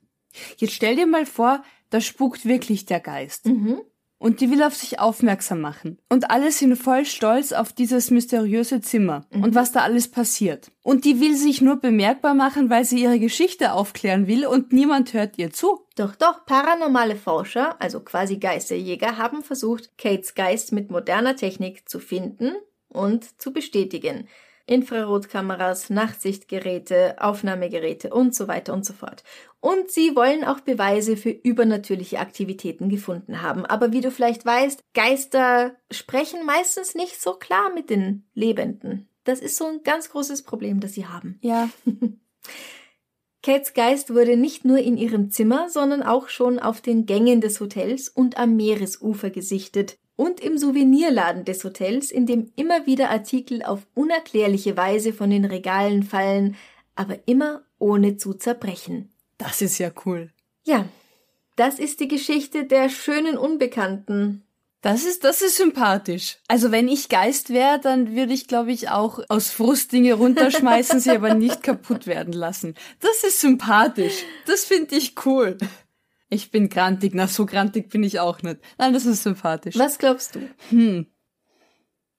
Jetzt stell dir mal vor, da spukt wirklich der Geist. Mhm und die will auf sich aufmerksam machen. Und alle sind voll stolz auf dieses mysteriöse Zimmer mhm. und was da alles passiert. Und die will sich nur bemerkbar machen, weil sie ihre Geschichte aufklären will und niemand hört ihr zu. Doch, doch, paranormale Forscher, also quasi Geisterjäger, haben versucht, Kates Geist mit moderner Technik zu finden und zu bestätigen. Infrarotkameras, Nachtsichtgeräte, Aufnahmegeräte und so weiter und so fort. Und sie wollen auch Beweise für übernatürliche Aktivitäten gefunden haben. Aber wie du vielleicht weißt, Geister sprechen meistens nicht so klar mit den Lebenden. Das ist so ein ganz großes Problem, das sie haben. Ja. Kates Geist wurde nicht nur in ihrem Zimmer, sondern auch schon auf den Gängen des Hotels und am Meeresufer gesichtet, und im Souvenirladen des Hotels, in dem immer wieder Artikel auf unerklärliche Weise von den Regalen fallen, aber immer ohne zu zerbrechen. Das ist ja cool. Ja, das ist die Geschichte der schönen Unbekannten. Das ist, das ist sympathisch. Also wenn ich Geist wäre, dann würde ich, glaube ich, auch aus Frust Dinge runterschmeißen, sie aber nicht kaputt werden lassen. Das ist sympathisch. Das finde ich cool. Ich bin grantig. Na, so grantig bin ich auch nicht. Nein, das ist sympathisch. Was glaubst du? Hm.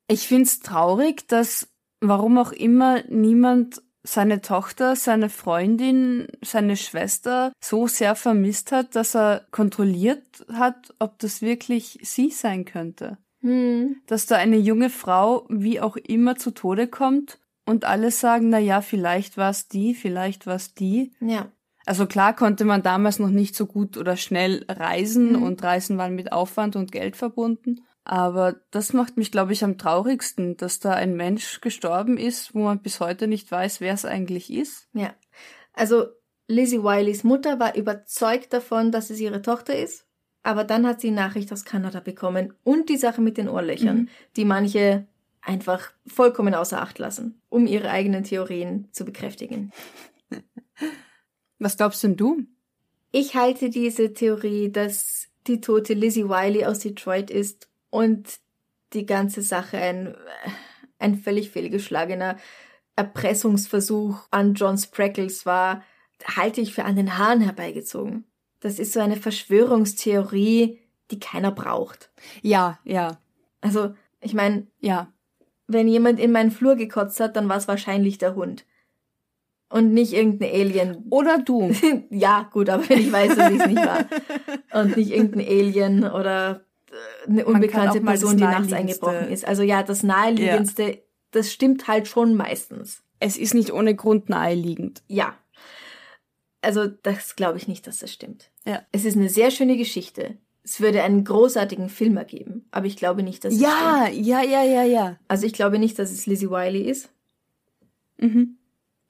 Ich find's traurig, dass, warum auch immer, niemand seine Tochter, seine Freundin, seine Schwester so sehr vermisst hat, dass er kontrolliert hat, ob das wirklich sie sein könnte. Hm. Dass da eine junge Frau wie auch immer zu Tode kommt und alle sagen, na ja, vielleicht war's die, vielleicht war's die. Ja. Also klar konnte man damals noch nicht so gut oder schnell reisen Mhm. und Reisen waren mit Aufwand und Geld verbunden. Aber das macht mich, glaube ich, am traurigsten, dass da ein Mensch gestorben ist, wo man bis heute nicht weiß, wer es eigentlich ist. Ja. Also Lizzie Wileys Mutter war überzeugt davon, dass es ihre Tochter ist, aber dann hat sie Nachricht aus Kanada bekommen und die Sache mit den Ohrlöchern, Mhm. die manche einfach vollkommen außer Acht lassen, um ihre eigenen Theorien zu bekräftigen. Was glaubst denn du? Ich halte diese Theorie, dass die tote Lizzie Wiley aus Detroit ist und die ganze Sache ein, ein völlig fehlgeschlagener Erpressungsversuch an John Spreckles war, halte ich für an den Haaren herbeigezogen. Das ist so eine Verschwörungstheorie, die keiner braucht. Ja, ja, Also, ich meine, ja. wenn jemand in meinen Flur gekotzt hat, dann war es wahrscheinlich der Hund. Und nicht irgendein Alien, Oder du. ja, gut, aber ich weiß, dass ich es nicht war. Und nicht irgendein Alien oder äh, eine kann unbekannte Person, die nachts eingebrochen ist. Also ja, das Naheliegendste, das stimmt halt schon meistens. Es ist nicht ohne Grund naheliegend. Ja. Also das glaube ich nicht, dass das stimmt. Ja. Es ist eine sehr schöne Geschichte. Es würde einen großartigen Film ergeben, aber ich glaube nicht, dass es stimmt. Ja, ja, ja, ja, ja. Also ich glaube nicht, dass es Lizzie Wiley ist. Mhm.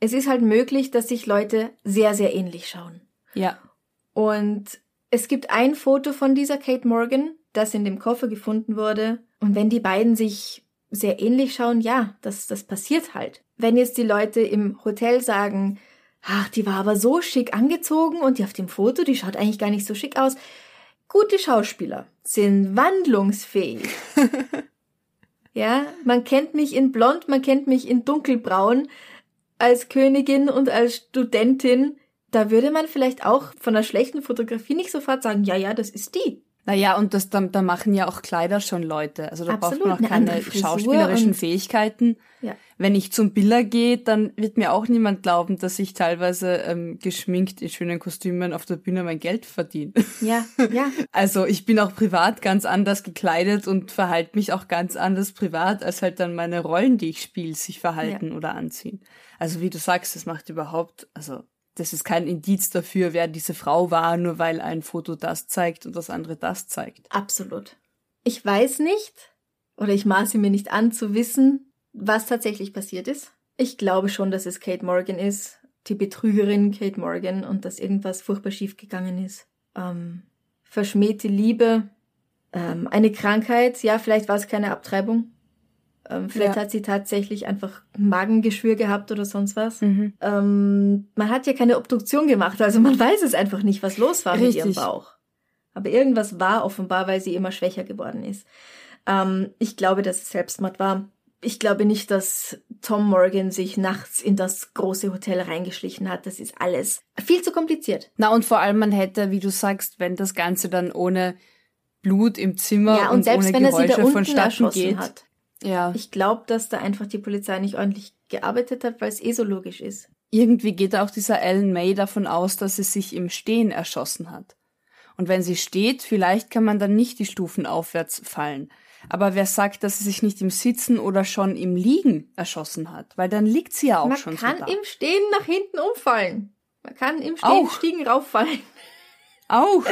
Es ist halt möglich, dass sich Leute sehr, sehr ähnlich schauen. Ja. Und es gibt ein Foto von dieser Kate Morgan, das in dem Koffer gefunden wurde. Und wenn die beiden sich sehr ähnlich schauen, ja, das, das passiert halt. Wenn jetzt die Leute im Hotel sagen, ach, die war aber so schick angezogen und die auf dem Foto, die schaut eigentlich gar nicht so schick aus. Gute Schauspieler sind wandlungsfähig. ja, man kennt mich in blond, man kennt mich in dunkelbraun als Königin und als Studentin, da würde man vielleicht auch von einer schlechten Fotografie nicht sofort sagen, ja, ja, das ist die. Naja, und das, da, da machen ja auch Kleider schon Leute. Also da Absolut, braucht man auch keine schauspielerischen Fähigkeiten. Ja. Wenn ich zum Biller gehe, dann wird mir auch niemand glauben, dass ich teilweise ähm, geschminkt in schönen Kostümen auf der Bühne mein Geld verdiene. Ja, ja, Also ich bin auch privat ganz anders gekleidet und verhalte mich auch ganz anders privat, als halt dann meine Rollen, die ich spiele, sich verhalten oder anziehen. Also wie du sagst, das macht überhaupt, also das ist kein Indiz dafür, wer diese Frau war, nur weil ein Foto das zeigt und das andere das zeigt. absolut. Ich weiß nicht, oder ich maße mir nicht an zu wissen, was tatsächlich passiert ist. Ich glaube schon, dass es Kate Morgan ist, die Betrügerin Kate Morgan und dass irgendwas furchtbar schief gegangen ist. Ähm, verschmähte Liebe, ähm, eine Krankheit, ja, vielleicht war es keine Abtreibung. Ähm, vielleicht Ja. hat sie tatsächlich einfach Magengeschwür gehabt oder sonst was. Mhm. Ähm, man hat ja keine Obduktion gemacht, also man weiß es einfach nicht, was los war mit ihrem Richtig. Bauch. Aber irgendwas war offenbar, weil sie immer schwächer geworden ist. Ähm, ich glaube, dass es Selbstmord war. Ich glaube nicht, dass Tom Morgan sich nachts in das große Hotel reingeschlichen hat. Das ist alles viel zu kompliziert. Na und vor allem man hätte, wie du sagst, wenn das Ganze dann ohne Blut im Zimmer ja, und, und selbst ohne wenn er sie da Geräusche unten vonstatten geht. hat. Ja, Ich glaube, dass da einfach die Polizei nicht ordentlich gearbeitet hat, weil es eh so logisch ist. irgendwie geht auch dieser Ellen May davon aus, dass sie sich im Stehen erschossen hat. Und wenn sie steht, vielleicht kann man dann nicht die Stufen aufwärts fallen. Aber wer sagt, dass sie sich nicht im Sitzen oder schon im Liegen erschossen hat? Weil dann liegt sie ja auch Man schon kann so da. im Stehen nach hinten umfallen. Man kann im Stehen Auch. Stiegen rauffallen. Auch.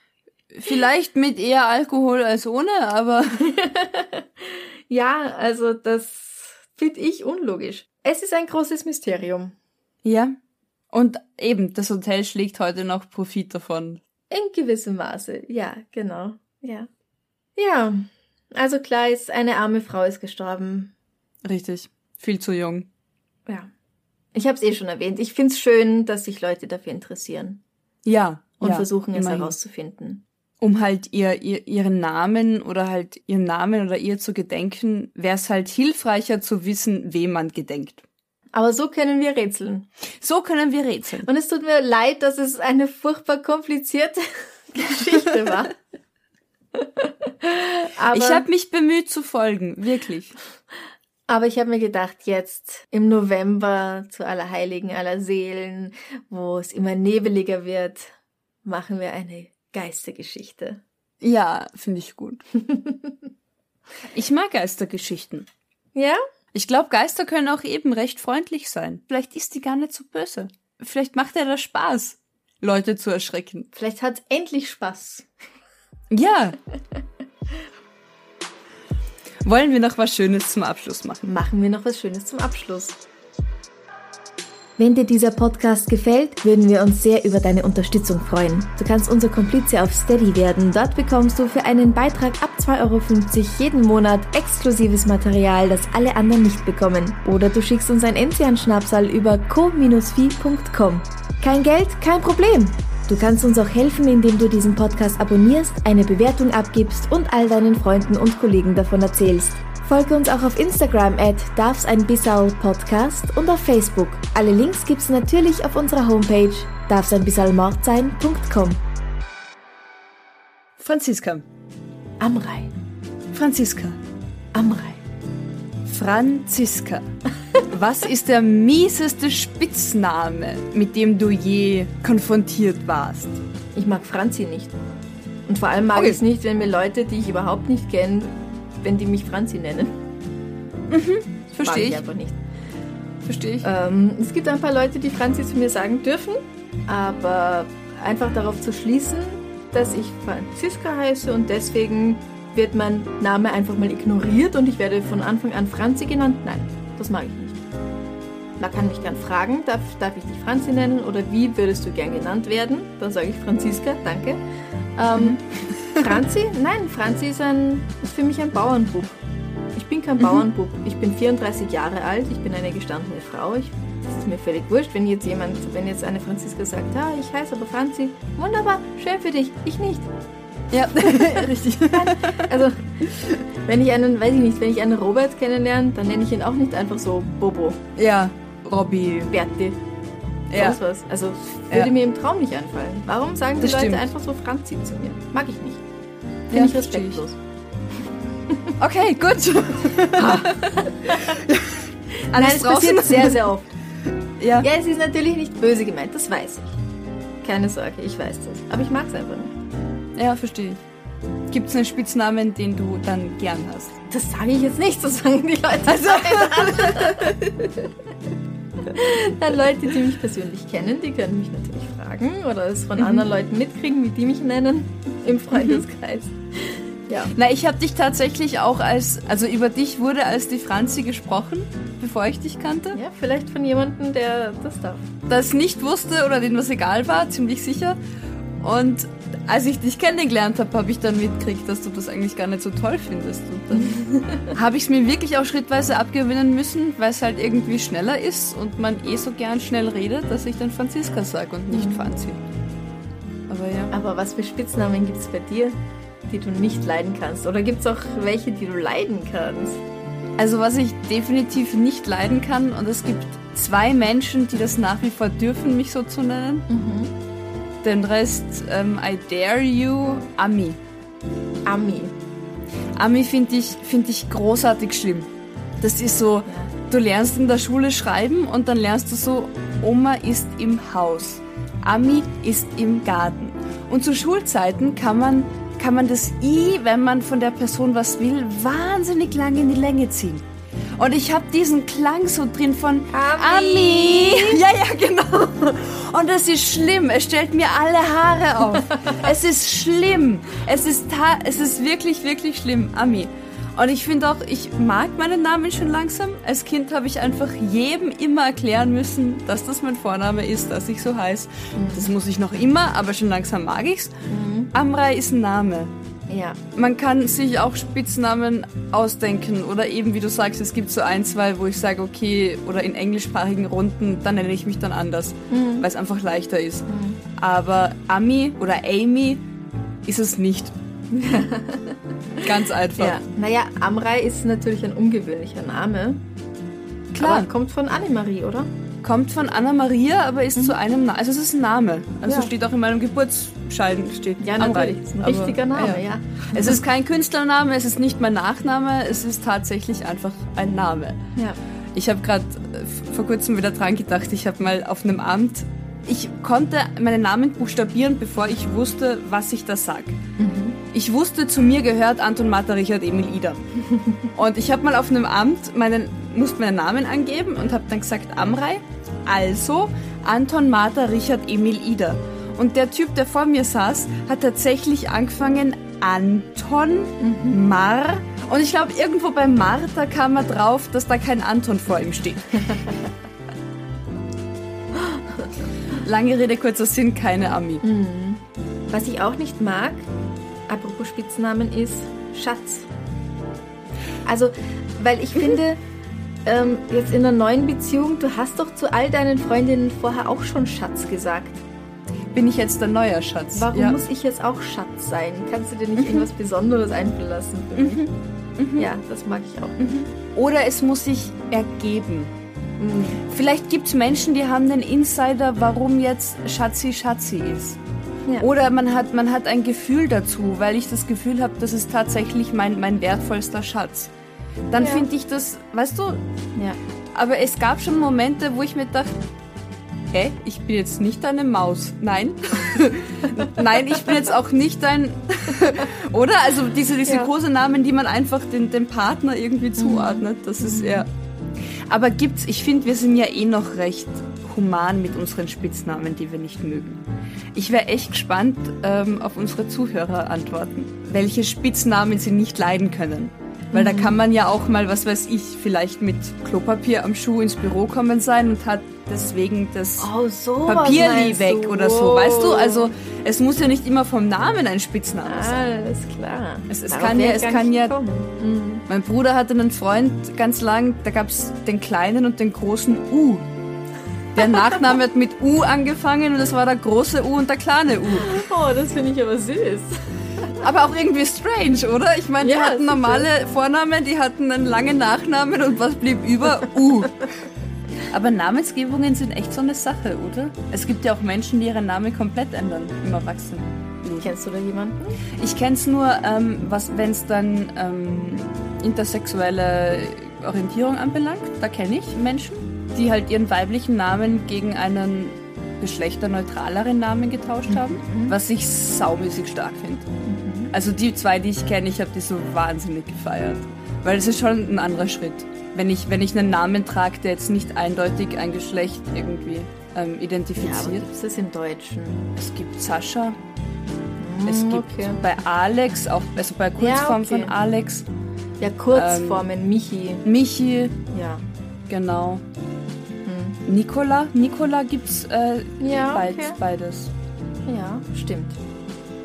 Vielleicht mit eher Alkohol als ohne, aber Ja, also das finde ich unlogisch. Es ist ein großes Mysterium. ja. Und eben, das Hotel schlägt heute noch Profit davon. In gewissem Maße. Ja, genau. Ja. Ja. Also klar ist, eine arme Frau ist gestorben. Richtig. Viel zu jung. Ja. Ich habe es eh schon erwähnt. Ich find's schön, dass sich Leute dafür interessieren Ja. und ja, versuchen es immerhin. herauszufinden. Um halt ihr, ihr ihren Namen oder halt ihren Namen oder ihr zu gedenken, wäre es halt hilfreicher zu wissen, wem man gedenkt. Aber so können wir rätseln. So können wir rätseln. Und es tut mir leid, dass es eine furchtbar komplizierte Geschichte war. aber, ich habe mich bemüht zu folgen, wirklich. Aber ich habe mir gedacht, jetzt im November zu Allerheiligen, aller Seelen, wo es immer nebeliger wird, machen wir eine Geistergeschichte. Ja, finde ich gut. ich mag Geistergeschichten. Ja? Ich glaube, Geister können auch eben recht freundlich sein. Vielleicht ist die gar nicht so böse. Vielleicht macht er da Spaß, Leute zu erschrecken. Vielleicht hat endlich Spaß. Ja. Wollen wir noch was Schönes zum Abschluss machen? Machen wir noch was Schönes zum Abschluss. Wenn dir dieser Podcast gefällt, würden wir uns sehr über deine Unterstützung freuen. Du kannst unser Komplize auf Steady werden. Dort bekommst du für einen Beitrag ab 2,50 Euro jeden Monat exklusives Material, das alle anderen nicht bekommen. Oder du schickst uns ein Enzian-Schnapsal über co-fi.com. Kein Geld, kein Problem. Du kannst uns auch helfen, indem du diesen Podcast abonnierst, eine Bewertung abgibst und all deinen Freunden und Kollegen davon erzählst. Folge uns auch auf Instagram at darfseinbissau-podcast und auf Facebook. Alle Links gibt's natürlich auf unserer Homepage darfseinbissalmordsein.com. Franziska. Amrei. Franziska. Amrei. Franziska. Was ist der mieseste Spitzname, mit dem du je konfrontiert warst? Ich mag Franzi nicht. Und vor allem mag okay. ich es nicht, wenn mir Leute, die ich überhaupt nicht kenne, wenn die mich Franzi nennen. Mhm, verstehe ich. ich einfach nicht. Verstehe ich. Ähm, es gibt ein paar Leute, die Franzi zu mir sagen dürfen, aber einfach darauf zu schließen, dass ich Franziska heiße und deswegen wird mein Name einfach mal ignoriert und ich werde von Anfang an Franzi genannt. Nein, das mag ich nicht. Man kann mich gern fragen, darf, darf ich dich Franzi nennen oder wie würdest du gern genannt werden? Dann sage ich Franziska, danke. Ähm. Franzi? Nein, Franzi ist, ein, ist für mich ein Bauernbub. Ich bin kein mhm. Bauernbub. Ich bin 34 Jahre alt, ich bin eine gestandene Frau. Ich, das ist mir völlig wurscht, wenn jetzt jemand, wenn jetzt eine Franziska sagt, ja, ich heiße aber Franzi. Wunderbar, schön für dich, ich nicht. Ja, richtig. Also, wenn ich einen, weiß ich nicht, wenn ich einen Robert kennenlerne, dann nenne ich ihn auch nicht einfach so Bobo. Ja, Robby. Berti. Ja. Sonst was. Also, würde ja. mir im Traum nicht einfallen. Warum sagen die das Leute stimmt. einfach so Franzi zu mir? Mag ich nicht. Finde ja, ich respektlos. Okay, gut. Alles Nein, es passiert sehr, sehr oft. Ja. ja, es ist natürlich nicht böse gemeint, das weiß ich. Keine Sorge, ich weiß das. Aber ich mag es einfach nicht. Ja, verstehe ich. Gibt es einen Spitznamen, den du dann gern hast? Das sage ich jetzt nicht, das sagen die Leute. Also. dann Leute, die mich persönlich kennen, die können mich natürlich fragen oder es von mhm. anderen Leuten mitkriegen, wie die mich nennen im Freundeskreis. Ja. Na, ich habe dich tatsächlich auch als, also über dich wurde als die Franzi gesprochen, bevor ich dich kannte. Ja, vielleicht von jemandem, der das darf. Das nicht wusste oder dem was egal war, ziemlich sicher. Und als ich dich kennengelernt habe, habe ich dann mitgekriegt, dass du das eigentlich gar nicht so toll findest. Und dann habe ich es mir wirklich auch schrittweise abgewinnen müssen, weil es halt irgendwie schneller ist und man eh so gern schnell redet, dass ich dann Franziska sage und nicht mhm. Franzi. Aber ja. Aber was für Spitznamen gibt es bei dir? Die du nicht leiden kannst? Oder gibt es auch welche, die du leiden kannst? Also was ich definitiv nicht leiden kann, und es gibt zwei Menschen, die das nach wie vor dürfen, mich so zu nennen. Mhm. Den Rest, ähm, I dare you, Ami. Ami. Ami finde ich, find ich großartig schlimm. Das ist so, du lernst in der Schule schreiben und dann lernst du so, Oma ist im Haus. Ami ist im Garten. Und zu Schulzeiten kann man kann man das I, wenn man von der Person was will, wahnsinnig lang in die Länge ziehen. Und ich habe diesen Klang so drin von Ami. Ami. Ja, ja, genau. Und das ist schlimm. Es stellt mir alle Haare auf. es ist schlimm. Es ist, es ist wirklich, wirklich schlimm. Ami. Und ich finde auch, ich mag meinen Namen schon langsam. Als Kind habe ich einfach jedem immer erklären müssen, dass das mein Vorname ist, dass ich so heiße. Das muss ich noch immer, aber schon langsam mag ich's. Mhm. Amrei ist ein Name. Ja. Man kann sich auch Spitznamen ausdenken oder eben, wie du sagst, es gibt so ein, zwei, wo ich sage, okay, oder in englischsprachigen Runden, dann nenne ich mich dann anders, mhm. weil es einfach leichter ist. Mhm. Aber Ami oder Amy ist es nicht. Ganz einfach. Ja. Naja, Amrei ist natürlich ein ungewöhnlicher Name. Klar. Aber kommt von Annemarie, oder? Kommt von Anna Maria, aber ist zu einem Name. Also es ist ein Name. Also Ja. steht auch in meinem Geburtsschein steht Ja, Amrei. natürlich. Ist ein Aber- richtiger Name, ja. Es ist kein Künstlername, es ist nicht mein Nachname, es ist tatsächlich einfach ein Name. Ja. Ich habe gerade vor kurzem wieder dran gedacht, ich habe mal auf einem Amt, ich konnte meinen Namen buchstabieren, bevor ich wusste, was ich da sag. Ich wusste, zu mir gehört Anton Martha Richard Emil Ida. Und ich habe mal auf einem Amt meinen, musste meinen Namen angeben und habe dann gesagt Amrei, also Anton Martha Richard Emil Ida. Und der Typ, der vor mir saß, hat tatsächlich angefangen Anton Mar. Und ich glaube, irgendwo bei Martha kam er drauf, dass da kein Anton vor ihm steht. Lange Rede, kurzer Sinn, keine Ami. Was ich auch nicht mag, apropos Spitznamen, ist Schatz. Also, weil ich finde, ähm, jetzt in einer neuen Beziehung, du hast doch zu all deinen Freundinnen vorher auch schon Schatz gesagt. Bin ich jetzt der neue Schatz? Warum ja. muss ich jetzt auch Schatz sein? Kannst du dir nicht irgendwas Besonderes einfallen lassen für mich? Ja, das mag ich auch. Oder es muss sich ergeben. Vielleicht gibt es Menschen, die haben einen Insider, warum jetzt Schatzi Schatzi ist. Ja. Oder man hat, man hat ein Gefühl dazu, weil ich das Gefühl habe, das ist tatsächlich mein, mein wertvollster Schatz. Dann Ja. finde ich das, weißt du, Ja. aber es gab schon Momente, wo ich mir dachte, hä, ich bin jetzt nicht eine Maus. Nein. Nein, ich bin jetzt auch nicht ein. Oder? Also diese, diese Ja. Mhm. Kosenamen, die man einfach den, dem Partner irgendwie zuordnet, das ist eher. Aber gibt's, ich finde, wir sind ja eh noch recht human mit unseren Spitznamen, die wir nicht mögen. Ich wäre echt gespannt ähm, auf unsere Zuhörerantworten, welche Spitznamen sie nicht leiden können. Weil Mhm. da kann man ja auch mal, was weiß ich, vielleicht mit Klopapier am Schuh ins Büro kommen sein und hat deswegen das Oh, so. Papierli weg oder so, weißt du? Also es muss ja nicht immer vom Namen ein Spitzname sein. Alles klar. Es- es kann ja- es kann ja-. Mhm. Mein Bruder hatte einen Freund ganz lang, da gab's den kleinen und den großen U. Der Nachname hat mit U angefangen und das war der große U und der kleine U. Oh, das finde ich aber süß. Aber auch irgendwie strange, oder? Ich meine, die Ja, hatten sicher. normale Vornamen, die hatten einen langen Nachnamen und was blieb über? U. Aber Namensgebungen sind echt so eine Sache, oder? Es gibt ja auch Menschen, die ihren Namen komplett ändern im Erwachsenen. Kennst du da jemanden? Ich kenne es nur, ähm, wenn es dann ähm, intersexuelle Orientierung anbelangt. Da kenne ich Menschen, die halt ihren weiblichen Namen gegen einen geschlechterneutraleren Namen getauscht haben, was ich saumäßig stark finde. Also die zwei, die ich kenne, ich habe die so wahnsinnig gefeiert. Weil es ist schon ein anderer Schritt. Wenn ich, wenn ich einen Namen trage, der jetzt nicht eindeutig ein Geschlecht irgendwie ähm, Ja, identifiziert. gibt es das im Deutschen? es gibt Sascha, es Mm, gibt okay. bei Alex, auch, also bei Kurzform okay. von Alex, Ja, Kurzformen, Michi. Michi, Ja. genau. Nicola, Nicola gibt's äh. Ja, beid, okay. beides. Ja, stimmt.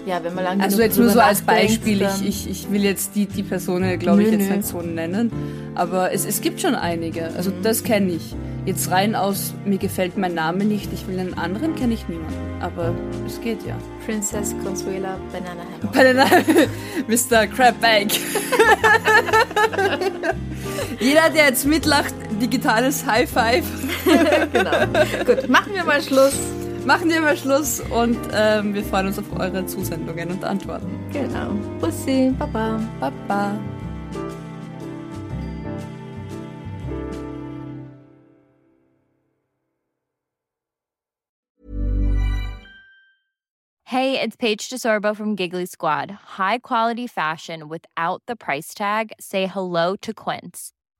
Ja, wenn man lange Also jetzt nur so als Beispiel, ich, ich, ich will jetzt die, die Person, glaube ich, jetzt nö. nicht so nennen, aber es, es gibt schon einige, also Mhm. das kenne ich. Jetzt rein aus, mir gefällt mein Name nicht, ich will einen anderen, kenne ich niemanden, aber es geht ja. Princess Consuela Banana Hammock. Den Mr. Crabbank. Jeder, der jetzt mitlacht, digitales High Five. genau. Gut, machen wir mal Schluss. Machen wir mal Schluss und ähm, wir freuen uns auf eure Zusendungen und Antworten. Genau. Bussi, Baba. Baba. Hey, it's Paige DeSorbo from Giggly Squad. High quality fashion without the price tag. Say hello to Quince.